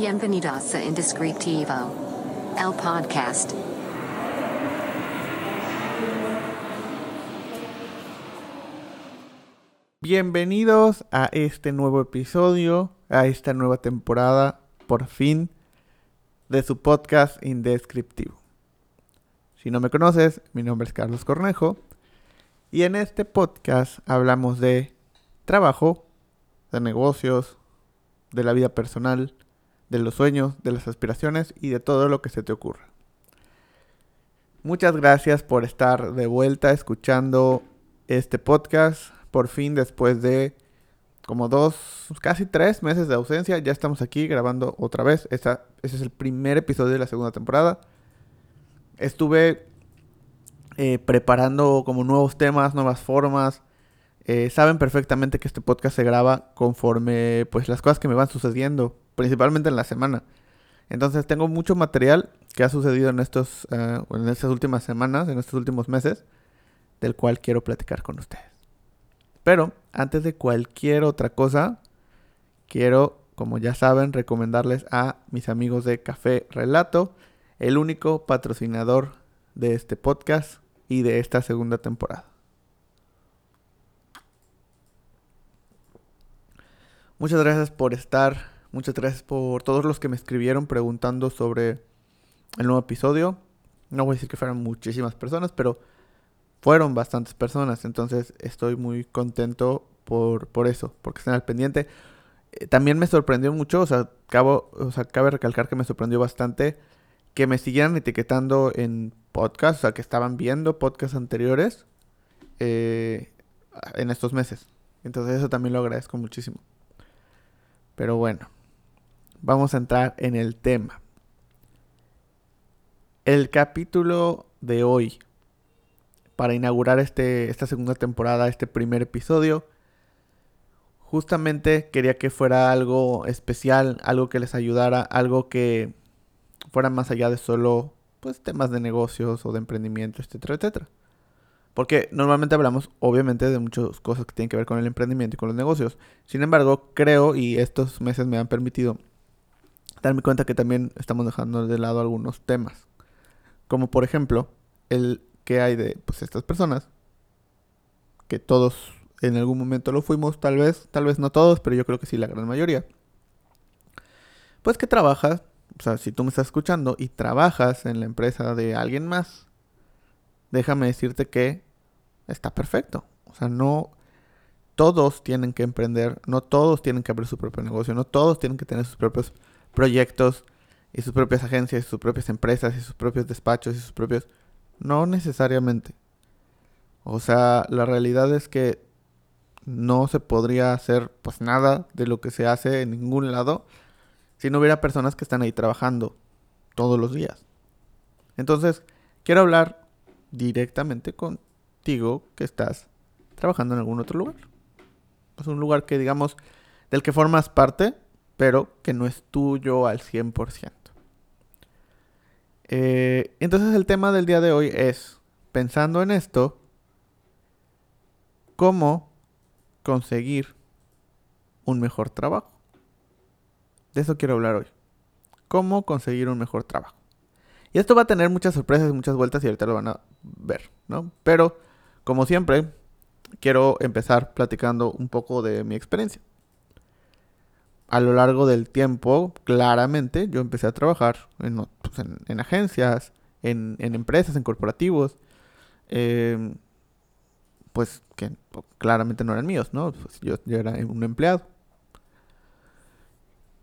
Bienvenidos a Indescriptivo, el podcast. Bienvenidos a este nuevo episodio, a esta nueva temporada, por fin, de su podcast Indescriptivo. Si no me conoces, mi nombre es Carlos Cornejo y en este podcast hablamos de trabajo, de negocios, de la vida personal, de los sueños, de las aspiraciones y de todo lo que se te ocurra. Muchas gracias por estar de vuelta escuchando este podcast. Por fin, después de como dos, casi tres meses de ausencia, ya estamos aquí grabando otra vez. ese es el primer episodio de la segunda temporada. Estuve eh, preparando como nuevos temas, nuevas formas. Eh, saben perfectamente que este podcast se graba conforme pues las cosas que me van sucediendo principalmente en la semana. Entonces tengo mucho material que ha sucedido en, estos, eh, en estas últimas semanas, en estos últimos meses, del cual quiero platicar con ustedes. Pero antes de cualquier otra cosa, quiero, como ya saben, recomendarles a mis amigos de Café Relato, el único patrocinador de este podcast y de esta segunda temporada. Muchas gracias por estar Muchas gracias por todos los que me escribieron preguntando sobre el nuevo episodio. No voy a decir que fueran muchísimas personas, pero fueron bastantes personas. Entonces estoy muy contento por, por eso, porque están al pendiente. Eh, también me sorprendió mucho, o sea, cabo, o sea, cabe recalcar que me sorprendió bastante que me siguieran etiquetando en podcast, o sea, que estaban viendo podcasts anteriores eh, en estos meses. Entonces eso también lo agradezco muchísimo. Pero bueno vamos a entrar en el tema. El capítulo de hoy, para inaugurar este, esta segunda temporada, este primer episodio, justamente quería que fuera algo especial, algo que les ayudara, algo que fuera más allá de solo pues temas de negocios o de emprendimiento, etcétera, etcétera. Porque normalmente hablamos, obviamente, de muchas cosas que tienen que ver con el emprendimiento y con los negocios. Sin embargo, creo, y estos meses me han permitido darme cuenta que también estamos dejando de lado algunos temas. Como por ejemplo, el que hay de pues, estas personas, que todos en algún momento lo fuimos, tal vez, tal vez no todos, pero yo creo que sí la gran mayoría. Pues que trabajas, o sea, si tú me estás escuchando y trabajas en la empresa de alguien más, déjame decirte que está perfecto. O sea, no todos tienen que emprender, no todos tienen que abrir su propio negocio, no todos tienen que tener sus propios proyectos y sus propias agencias, y sus propias empresas y sus propios despachos y sus propios... No necesariamente. O sea, la realidad es que no se podría hacer pues nada de lo que se hace en ningún lado si no hubiera personas que están ahí trabajando todos los días. Entonces, quiero hablar directamente contigo que estás trabajando en algún otro lugar. Es un lugar que digamos del que formas parte pero que no es tuyo al 100%. Eh, entonces el tema del día de hoy es, pensando en esto, cómo conseguir un mejor trabajo. De eso quiero hablar hoy. Cómo conseguir un mejor trabajo. Y esto va a tener muchas sorpresas y muchas vueltas y ahorita lo van a ver, ¿no? Pero, como siempre, quiero empezar platicando un poco de mi experiencia a lo largo del tiempo, claramente, yo empecé a trabajar en, pues, agencias, en, empresas, en corporativos, em, pues que claramente no eran míos, ¿no? Pues, yo, yo era un empleado.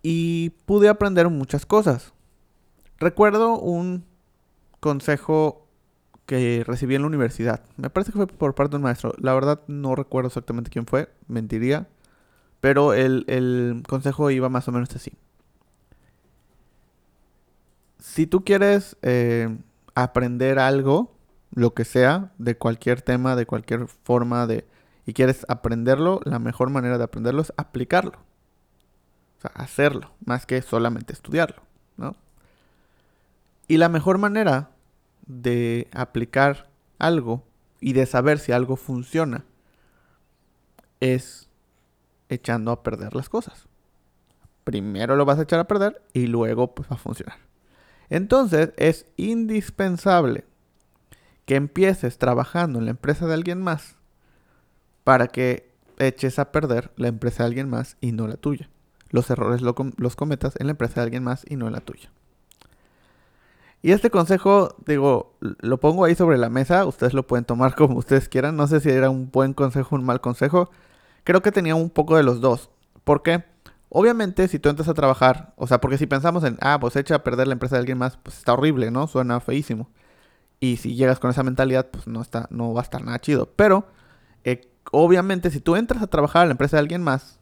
Y pude aprender muchas cosas. Recuerdo un consejo que recibí en la universidad. Me parece que fue por parte de un maestro. La verdad no recuerdo exactamente quién fue, mentiría. Pero el, consejo iba más o menos así. Si tú quieres eh, aprender algo, lo que sea, de cualquier tema, de cualquier forma de... y quieres aprenderlo, la mejor manera de aprenderlo es aplicarlo. O sea, hacerlo, más que solamente estudiarlo, ¿no? Y la mejor manera de aplicar algo y de saber si algo funciona es echando a perder las cosas. primero lo vas a echar a perder y luego pues va a funcionar. Entonces es indispensable que empieces trabajando en la empresa de alguien más para que eches a perder la empresa de alguien más y no la tuya. Los errores los cometas en la empresa de alguien más y no en la tuya. Y este consejo, digo, lo pongo ahí sobre la mesa, ustedes lo pueden tomar como ustedes quieran, no sé si era un buen consejo o un mal consejo, creo que tenía un poco de los dos. ¿Por qué? Obviamente, si tú entras a trabajar, o sea, porque si pensamos en, ah, pues echa a perder la empresa de alguien más, pues está horrible, ¿no? Suena feísimo. Y si llegas con esa mentalidad, pues no, está, no va a estar nada chido. Pero, eh, obviamente, si tú entras a trabajar a la empresa de alguien más,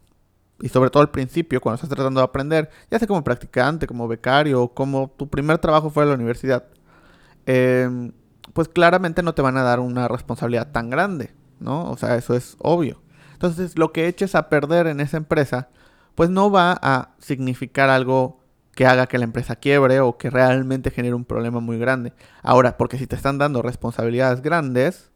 y sobre todo al principio, cuando estás tratando de aprender, ya sea como practicante, como becario, como tu primer trabajo fuera de la universidad, em, pues claramente no te van a dar una responsabilidad tan grande, ¿no? O sea, eso es obvio. Entonces, lo que eches a perder en esa empresa, pues no va a significar algo que haga que la empresa quiebre o que realmente genere un problema muy grande. Ahora, porque si te están dando responsabilidades grandes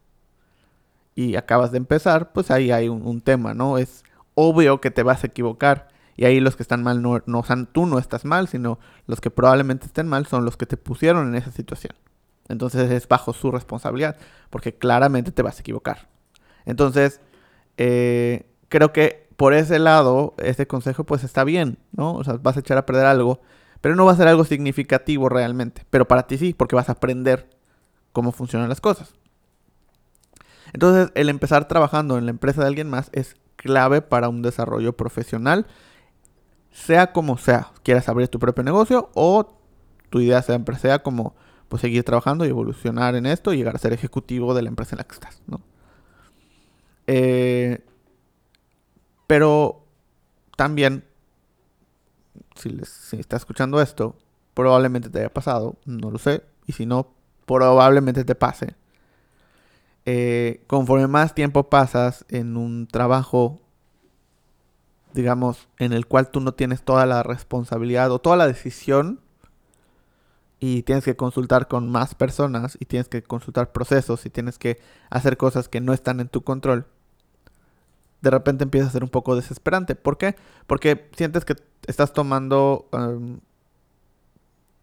y acabas de empezar, pues ahí hay un, tema, ¿no? Es obvio que te vas a equivocar. Y ahí los que están mal no, no tú no estás mal, sino los que probablemente estén mal son los que te pusieron en esa situación. Entonces es bajo su responsabilidad, porque claramente te vas a equivocar. Entonces, eh, creo que por ese lado, ese consejo pues está bien, ¿no? O sea, vas a echar a perder algo, pero no va a ser algo significativo realmente. Pero para ti sí, porque vas a aprender cómo funcionan las cosas. Entonces, el empezar trabajando en la empresa de alguien más es clave para un desarrollo profesional, sea como sea. Quieras abrir tu propio negocio o tu idea siempre sea como pues seguir trabajando y evolucionar en esto y llegar a ser ejecutivo de la empresa en la que estás, ¿no? Eh, pero también, si, les, estás escuchando esto, probablemente te haya pasado, no lo sé, y si no, probablemente te pase. Eh, conforme más tiempo pasas en un trabajo, digamos, en el cual tú no tienes toda la responsabilidad o toda la decisión, y tienes que consultar con más personas, y tienes que consultar procesos, y tienes que hacer cosas que no están en tu control, de repente empieza a ser un poco desesperante. ¿Por qué? Porque sientes que estás tomando em,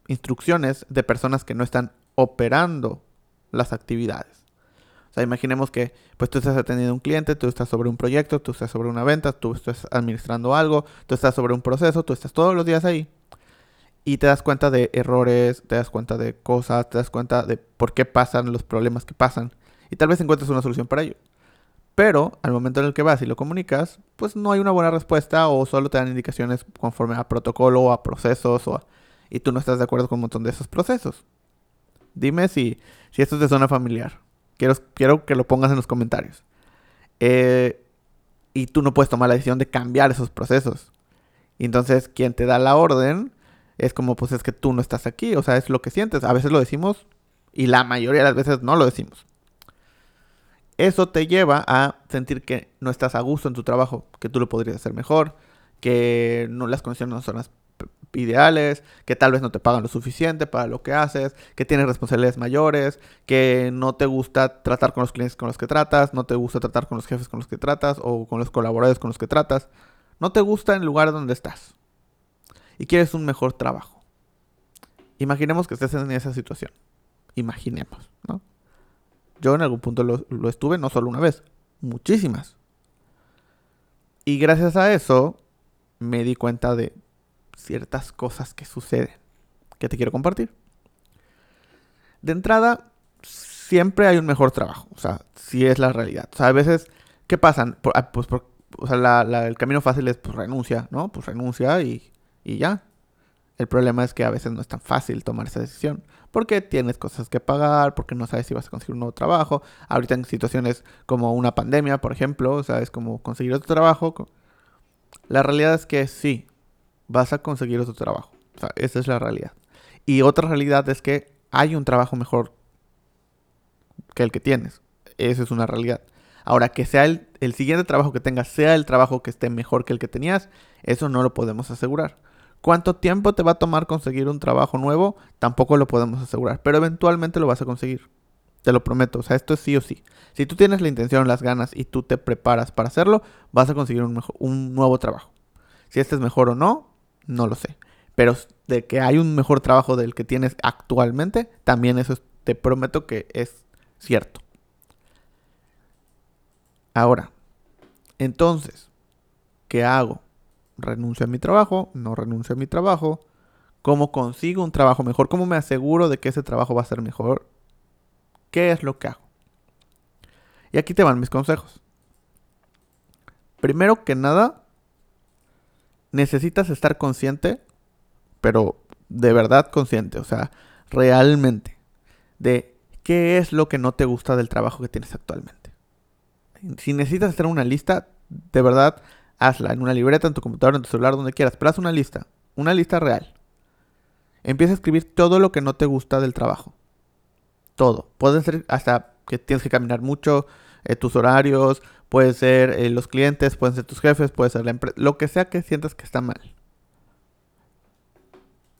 instrucciones de personas que no están operando las actividades. O sea, imaginemos que pues tú estás atendiendo a un cliente, tú estás sobre un proyecto, tú estás sobre una venta, tú estás administrando algo, tú estás sobre un proceso, tú estás todos los días ahí. Y te das cuenta de errores, te das cuenta de cosas, te das cuenta de por qué pasan los problemas que pasan. Y tal vez encuentres una solución para ello. Pero al momento en el que vas y lo comunicas, pues no hay una buena respuesta o solo te dan indicaciones conforme a protocolo o a procesos o y tú no estás de acuerdo con un montón de esos procesos. Dime si, si esto te suena familiar. Quiero, quiero que lo pongas en los comentarios. Eh, y tú no puedes tomar la decisión de cambiar esos procesos. Y entonces quien te da la orden es como pues es que tú no estás aquí, o sea, es lo que sientes. A veces lo decimos y la mayoría de las veces no lo decimos eso te lleva a sentir que no estás a gusto en tu trabajo, que tú lo podrías hacer mejor, que no las condiciones no son las ideales, que tal vez no te pagan lo suficiente para lo que haces, que tienes responsabilidades mayores, que no te gusta tratar con los clientes con los que tratas, no te gusta tratar con los jefes con los que tratas o con los colaboradores con los que tratas. No te gusta el lugar donde estás y quieres un mejor trabajo. Imaginemos que estés en esa situación. Imaginemos, ¿no? Yo en algún punto lo, estuve, no solo una vez, muchísimas. Y gracias a eso me di cuenta de ciertas cosas que suceden, que te quiero compartir. De entrada, siempre hay un mejor trabajo, o sea, si es la realidad. O sea, a veces, ¿qué pasa? Ah, pues o sea, el camino fácil es pues renuncia, ¿no? Pues renuncia y, y ya. El problema es que a veces no es tan fácil tomar esa decisión porque tienes cosas que pagar, porque no sabes si vas a conseguir un nuevo trabajo. Ahorita en situaciones como una pandemia, por ejemplo, o sea, es como conseguir otro trabajo. La realidad es que sí, vas a conseguir otro trabajo. O sea, esa es la realidad. Y otra realidad es que hay un trabajo mejor que el que tienes. Esa es una realidad. Ahora, que sea el, el siguiente trabajo que tengas, sea el trabajo que esté mejor que el que tenías, eso no lo podemos asegurar. ¿Cuánto tiempo te va a tomar conseguir un trabajo nuevo? Tampoco lo podemos asegurar, pero eventualmente lo vas a conseguir. Te lo prometo, o sea, esto es sí o sí. Si tú tienes la intención, las ganas y tú te preparas para hacerlo, vas a conseguir un, nuevo trabajo. Si este es mejor o no, No lo sé. Pero de que hay un mejor trabajo del que tienes actualmente, también eso te prometo que es cierto. Ahora, entonces, ¿qué hago? ¿Renuncio a mi trabajo? ¿No renuncio a mi trabajo? ¿Cómo consigo un trabajo mejor? ¿Cómo me aseguro de que ese trabajo va a ser mejor? ¿Qué es lo que hago? Y aquí te van mis consejos. Primero que nada, necesitas estar consciente, pero de verdad consciente, o sea, realmente, de qué es lo que no te gusta del trabajo que tienes actualmente. Si necesitas hacer una lista, de verdad, hazla en una libreta, en tu computadora, en tu celular, donde quieras, pero haz una lista, una lista real. Empieza a escribir todo lo que no te gusta del trabajo. Todo. Puede ser hasta que tienes que caminar mucho, eh, tus horarios, puede ser eh, los clientes, pueden ser tus jefes, puede ser la empresa, lo que sea que sientas que está mal.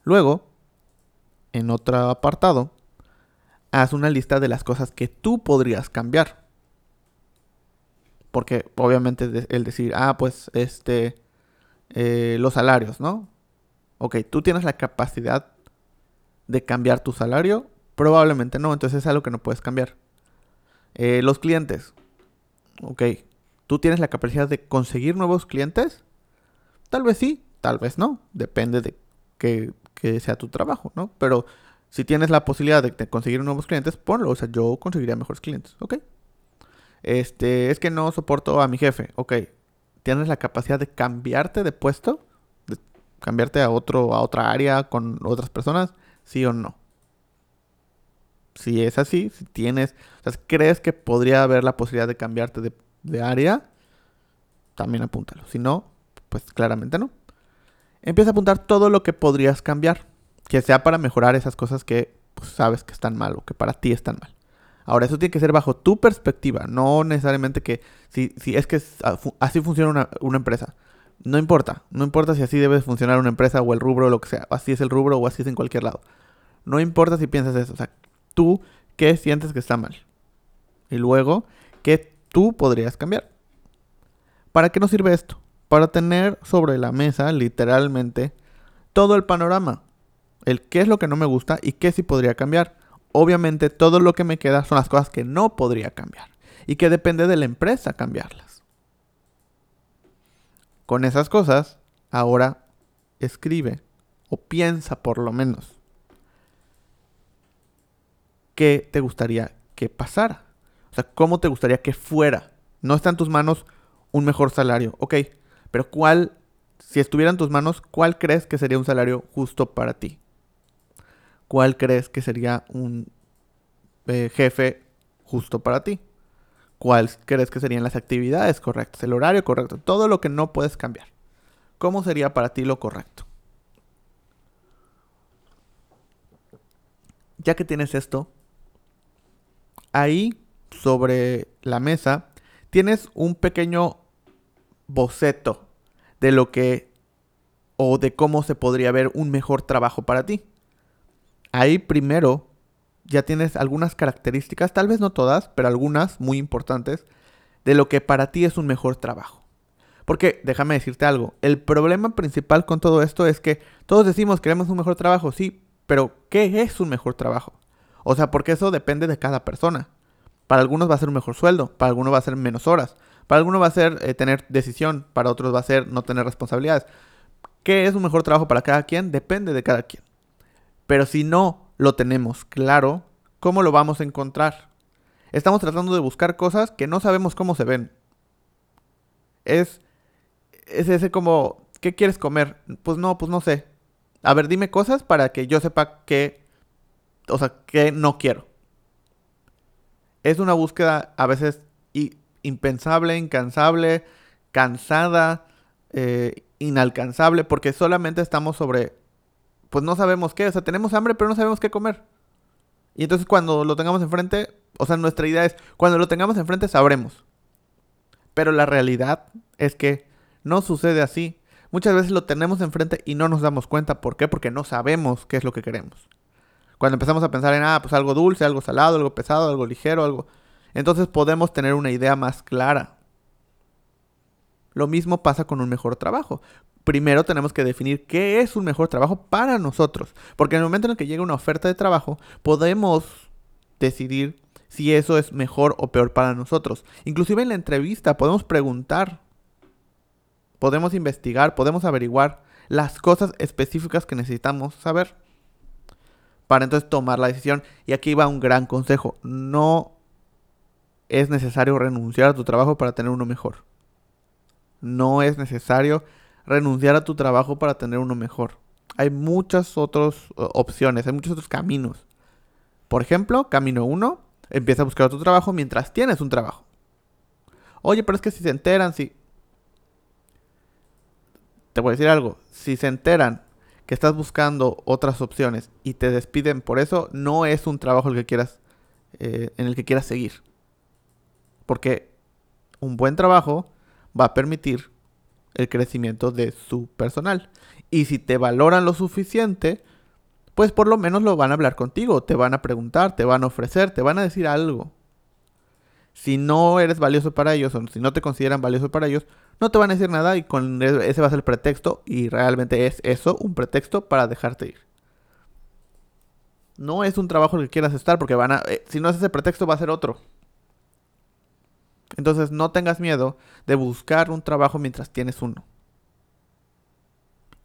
Luego, en otro apartado, haz una lista de las cosas que tú podrías cambiar. Porque obviamente el decir, ah, pues este, eh, los salarios, ¿no? Ok, tú tienes la capacidad de cambiar tu salario, probablemente no, entonces es algo que no puedes cambiar. Eh, los clientes, ok, ¿tú tienes la capacidad de conseguir nuevos clientes? Tal vez sí, tal vez no, depende de que, sea tu trabajo, ¿no? Pero si tienes la posibilidad de, conseguir nuevos clientes, ponlo, o sea, yo conseguiría mejores clientes, ¿ok? Este, es que no soporto a mi jefe, ok. ¿Tienes la capacidad de cambiarte de puesto? Cambiarte a otro, a otra área con otras personas, sí o no. Si es así, si tienes, o sea, crees que podría haber la posibilidad de cambiarte de, área, también apúntalo. Si no, pues claramente no. Empieza a apuntar todo lo que podrías cambiar, que sea para mejorar esas cosas que pues, sabes que están mal o que para ti están mal. Ahora, eso tiene que ser bajo tu perspectiva, no necesariamente que si, si es que así funciona una, una, empresa. No importa, no importa si así debe funcionar una empresa o el rubro o lo que sea, así es el rubro o así es en cualquier lado. No importa si piensas eso, o sea, tú qué sientes que está mal. Y luego, ¿qué tú podrías cambiar? ¿Para qué nos sirve esto? Para tener sobre la mesa, literalmente, todo el panorama. El qué es lo que no me gusta y qué sí podría cambiar. Obviamente, todo lo que me queda son las cosas que no podría cambiar. Y que depende de la empresa cambiarlas. Con esas cosas, ahora escribe, o piensa por lo menos, qué te gustaría que pasara. O sea, cómo te gustaría que fuera. No está en tus manos un mejor salario, ok. Pero cuál, si estuviera en tus manos, ¿cuál crees que sería un salario justo para ti? ¿Cuál crees que sería un eh, jefe justo para ti? ¿Cuál crees que serían las actividades correctas? El horario correcto. Todo lo que no puedes cambiar. ¿Cómo sería para ti lo correcto? Ya que tienes esto, ahí sobre la mesa tienes un pequeño boceto de lo que o de cómo se podría ver un mejor trabajo para ti. Ahí primero ya tienes algunas características, tal vez no todas, pero algunas muy importantes, de lo que para ti es un mejor trabajo. Porque déjame decirte algo, el problema principal con todo esto es que todos decimos queremos un mejor trabajo, sí, pero ¿qué es un mejor trabajo? O sea, porque eso depende de cada persona. Para algunos va a ser un mejor sueldo, para algunos va a ser menos horas, para algunos va a ser eh, tener decisión, para otros va a ser no tener responsabilidades. ¿Qué es un mejor trabajo para cada quien? Depende de cada quien. Pero si no lo tenemos claro, ¿cómo lo vamos a encontrar? Estamos tratando de buscar cosas que no sabemos cómo se ven. Es, es ese como, ¿qué quieres comer? Pues no, pues no sé. A ver, dime cosas para que yo sepa qué o sea, que no quiero. Es una búsqueda a veces impensable, incansable, cansada, eh, inalcanzable, porque solamente estamos sobre, pues no sabemos qué, o sea, tenemos hambre, pero no sabemos qué comer. Y entonces cuando lo tengamos enfrente, o sea, nuestra idea es, cuando lo tengamos enfrente sabremos. Pero la realidad es que no sucede así. Muchas veces lo tenemos enfrente y no nos damos cuenta. ¿Por qué? Porque no sabemos qué es lo que queremos. Cuando empezamos a pensar en, ah, pues algo dulce, algo salado, algo pesado, algo ligero, algo... Entonces podemos tener una idea más clara. Lo mismo pasa con un mejor trabajo. primero tenemos que definir qué es un mejor trabajo para nosotros. Porque en el momento en el que llega una oferta de trabajo, podemos decidir si eso es mejor o peor para nosotros. Inclusive en la entrevista podemos preguntar, podemos investigar, podemos averiguar las cosas específicas que necesitamos saber para entonces tomar la decisión. Y aquí va un gran consejo. No es necesario renunciar a tu trabajo para tener uno mejor. No es necesario renunciar a tu trabajo para tener uno mejor. Hay muchas otras opciones, hay muchos otros caminos. Por ejemplo, camino 1, empieza a buscar otro trabajo mientras tienes un trabajo. Oye, pero es que si se enteran, si... Te voy a decir algo, si se enteran que estás buscando otras opciones y te despiden por eso, no es un trabajo el que quieras, eh, en el que quieras seguir. Porque un buen trabajo va a permitir el crecimiento de su personal. Y si te valoran lo suficiente, pues por lo menos lo van a hablar contigo, te van a preguntar, te van a ofrecer, te van a decir algo. Si no eres valioso para ellos o si no te consideran valioso para ellos, no te van a decir nada y con e-, ese va a ser el pretexto y realmente es eso, un pretexto para dejarte ir. No es un trabajo que quieras estar porque van a, eh, si no es ese pretexto va a ser otro. Entonces no tengas miedo de buscar un trabajo mientras tienes uno.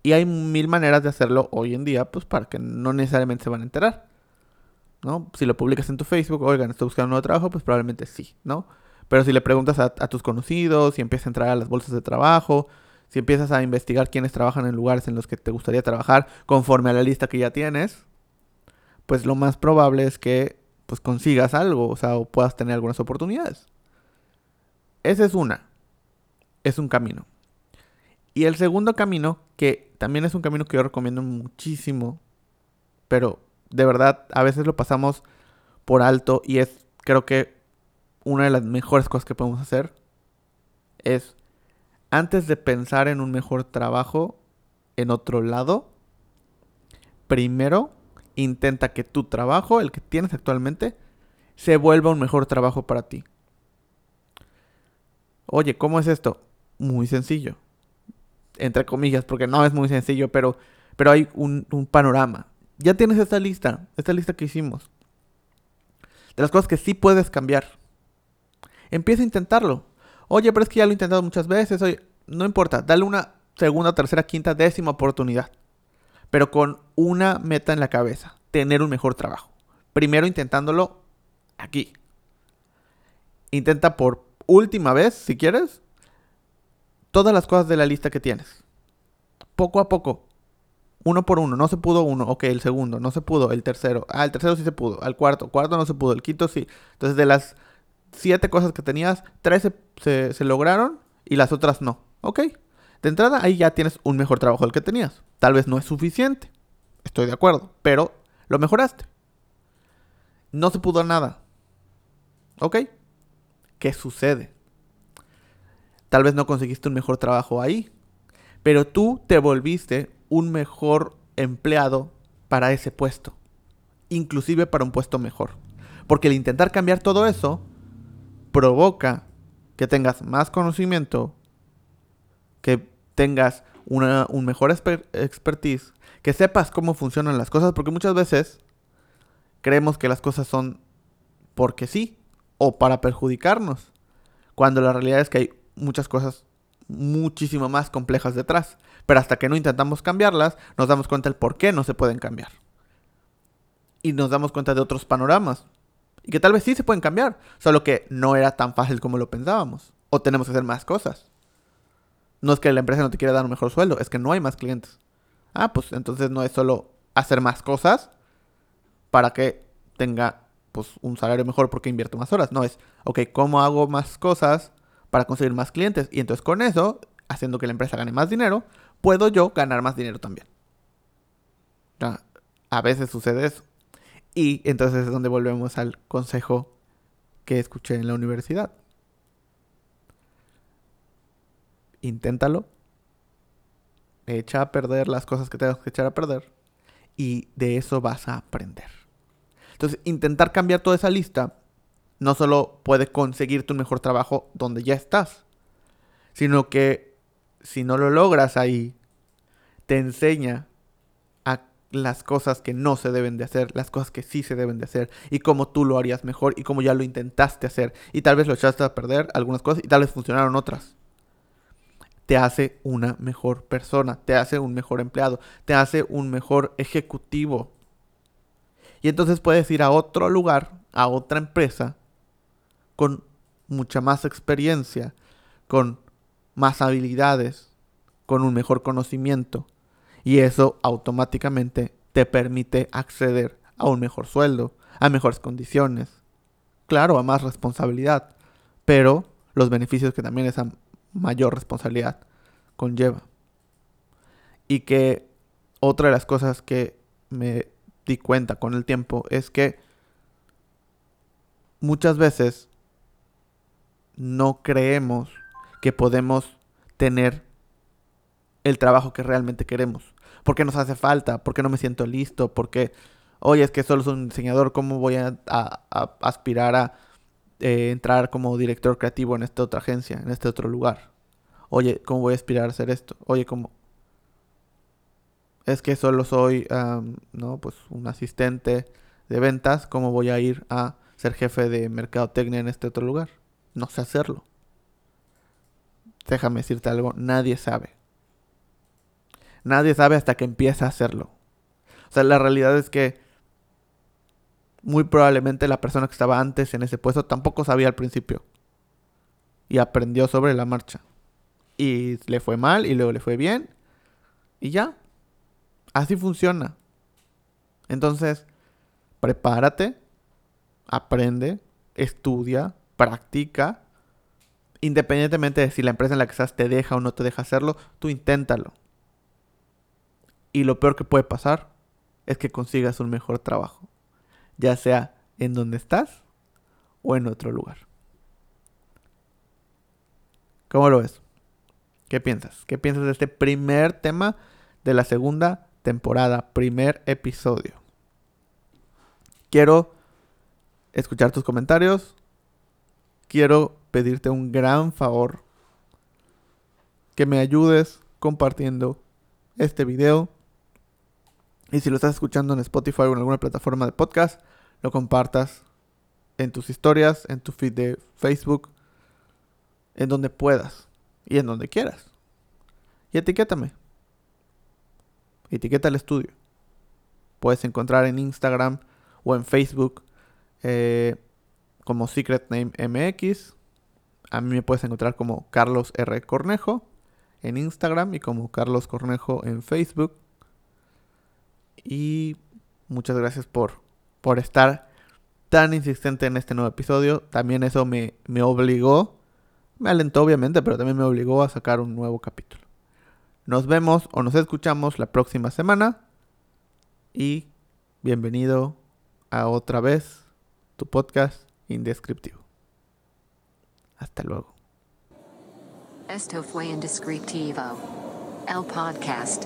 Y hay mil maneras de hacerlo hoy en día, pues para que no necesariamente se van a enterar. ¿No? Si lo publicas en tu Facebook, oigan, estoy buscando un nuevo trabajo, pues probablemente sí, ¿no? Pero si le preguntas a, tus conocidos, si empiezas a entrar a las bolsas de trabajo, si empiezas a investigar quiénes trabajan en lugares en los que te gustaría trabajar conforme a la lista que ya tienes, pues lo más probable es que pues consigas algo, o sea, o puedas tener algunas oportunidades. Esa es una. Es un camino. Y el segundo camino, que también es un camino que yo recomiendo muchísimo, pero de verdad a veces lo pasamos por alto y es creo que una de las mejores cosas que podemos hacer es antes de pensar en un mejor trabajo en otro lado, primero intenta que tu trabajo, el que tienes actualmente, se vuelva un mejor trabajo para ti. Oye, ¿cómo es esto? Muy sencillo. Entre comillas, porque no es muy sencillo, pero, pero hay un, panorama. Ya tienes esta lista, esta lista que hicimos. De las cosas que sí puedes cambiar. Empieza a intentarlo. Oye, pero es que ya lo he intentado muchas veces. Oye, no importa, dale una segunda, tercera, quinta, décima oportunidad. Pero con una meta en la cabeza. Tener un mejor trabajo. Primero intentándolo aquí. Intenta por última vez, si quieres, todas las cosas de la lista que tienes. Poco a poco. Uno por uno. No se pudo uno. Ok, el segundo. No se pudo. El tercero. Ah, el tercero sí se pudo. Al cuarto. Cuarto no se pudo. El quinto sí. Entonces, de las siete cosas que tenías, tres se, se lograron y las otras no. Ok. De entrada, ahí ya tienes un mejor trabajo del que tenías. Tal vez no es suficiente. Estoy de acuerdo. Pero lo mejoraste. No se pudo nada. ¿Ok? ¿Qué sucede? Tal vez no conseguiste un mejor trabajo ahí, pero tú te volviste un mejor empleado para ese puesto, inclusive para un puesto mejor. Porque el intentar cambiar todo eso provoca que tengas más conocimiento, que tengas una, un mejor expertise, que sepas cómo funcionan las cosas, porque muchas veces creemos que las cosas son porque sí, o para perjudicarnos. Cuando la realidad es que hay muchas cosas muchísimo más complejas detrás. Pero hasta que no intentamos cambiarlas, nos damos cuenta del por qué no se pueden cambiar. Y nos damos cuenta de otros panoramas. Y que tal vez sí se pueden cambiar, solo que no era tan fácil como lo pensábamos. O tenemos que hacer más cosas. No es que la empresa no te quiera dar un mejor sueldo, es que no hay más clientes. Ah, pues entonces no es solo hacer más cosas para que tenga pues un salario mejor porque invierto más horas. No, es, ok, ¿cómo hago más cosas para conseguir más clientes? Y entonces con eso, haciendo que la empresa gane más dinero, puedo yo ganar más dinero también. A veces sucede eso. Y entonces es donde volvemos al consejo que escuché en la universidad. Inténtalo. Echa a perder las cosas que tengas que echar a perder. Y de eso vas a aprender. Entonces, intentar cambiar toda esa lista no solo puede conseguirte un mejor trabajo donde ya estás, sino que si no lo logras ahí te enseña a las cosas que no se deben de hacer, las cosas que sí se deben de hacer y cómo tú lo harías mejor y cómo ya lo intentaste hacer y tal vez lo echaste a perder algunas cosas y tal vez funcionaron otras. Te hace una mejor persona, te hace un mejor empleado, te hace un mejor ejecutivo. Y entonces puedes ir a otro lugar, a otra empresa, con mucha más experiencia, con más habilidades, con un mejor conocimiento. Y eso automáticamente te permite acceder a un mejor sueldo, a mejores condiciones. Claro, a más responsabilidad, pero los beneficios que también esa mayor responsabilidad conlleva. Y que otra de las cosas que me cuenta con el tiempo es que muchas veces no creemos que podemos tener el trabajo que realmente queremos. Porque nos hace falta, porque no me siento listo, porque, oye, es que solo soy un diseñador, ¿cómo voy a, aspirar a eh, entrar como director creativo en esta otra agencia, en este otro lugar? Oye, ¿cómo voy a aspirar a hacer esto? Oye, ¿cómo? Es que solo soy, no, pues un asistente de ventas, ¿cómo voy a ir a ser jefe de mercadotecnia en este otro lugar? No sé hacerlo. Déjame decirte algo, nadie sabe. Nadie sabe hasta que empieza a hacerlo. O sea, la realidad es que muy probablemente la persona que estaba antes en ese puesto tampoco sabía al principio. Y aprendió sobre la marcha. Y le fue mal y luego le fue bien. Y ya. Así funciona. Entonces, prepárate, aprende, estudia, practica. Independientemente de si la empresa en la que estás te deja o no te deja hacerlo, tú inténtalo. Y lo peor que puede pasar es que consigas un mejor trabajo, ya sea en donde estás o en otro lugar. ¿Cómo lo ves? ¿Qué piensas? ¿Qué piensas de este primer tema de la segunda temporada, primer episodio? Quiero escuchar tus comentarios. Quiero pedirte un gran favor. Que me ayudes compartiendo este video y si lo estás escuchando en Spotify o en alguna plataforma de podcast, lo compartas en tus historias, en tu feed de Facebook, en donde puedas y en donde quieras. Y etiquétame. Etiqueta el estudio. Puedes encontrar en Instagram o en Facebook eh, como Secret Name MX. A mí me puedes encontrar como Carlos R. Cornejo en Instagram y como Carlos Cornejo en Facebook. Y muchas gracias por, por estar tan insistente en este nuevo episodio. También eso me, me obligó, me alentó obviamente, pero también me obligó a sacar un nuevo capítulo. Nos vemos o nos escuchamos la próxima semana. Y bienvenido a otra vez tu podcast indescriptivo. Hasta luego. Esto fue Indescriptivo. El podcast.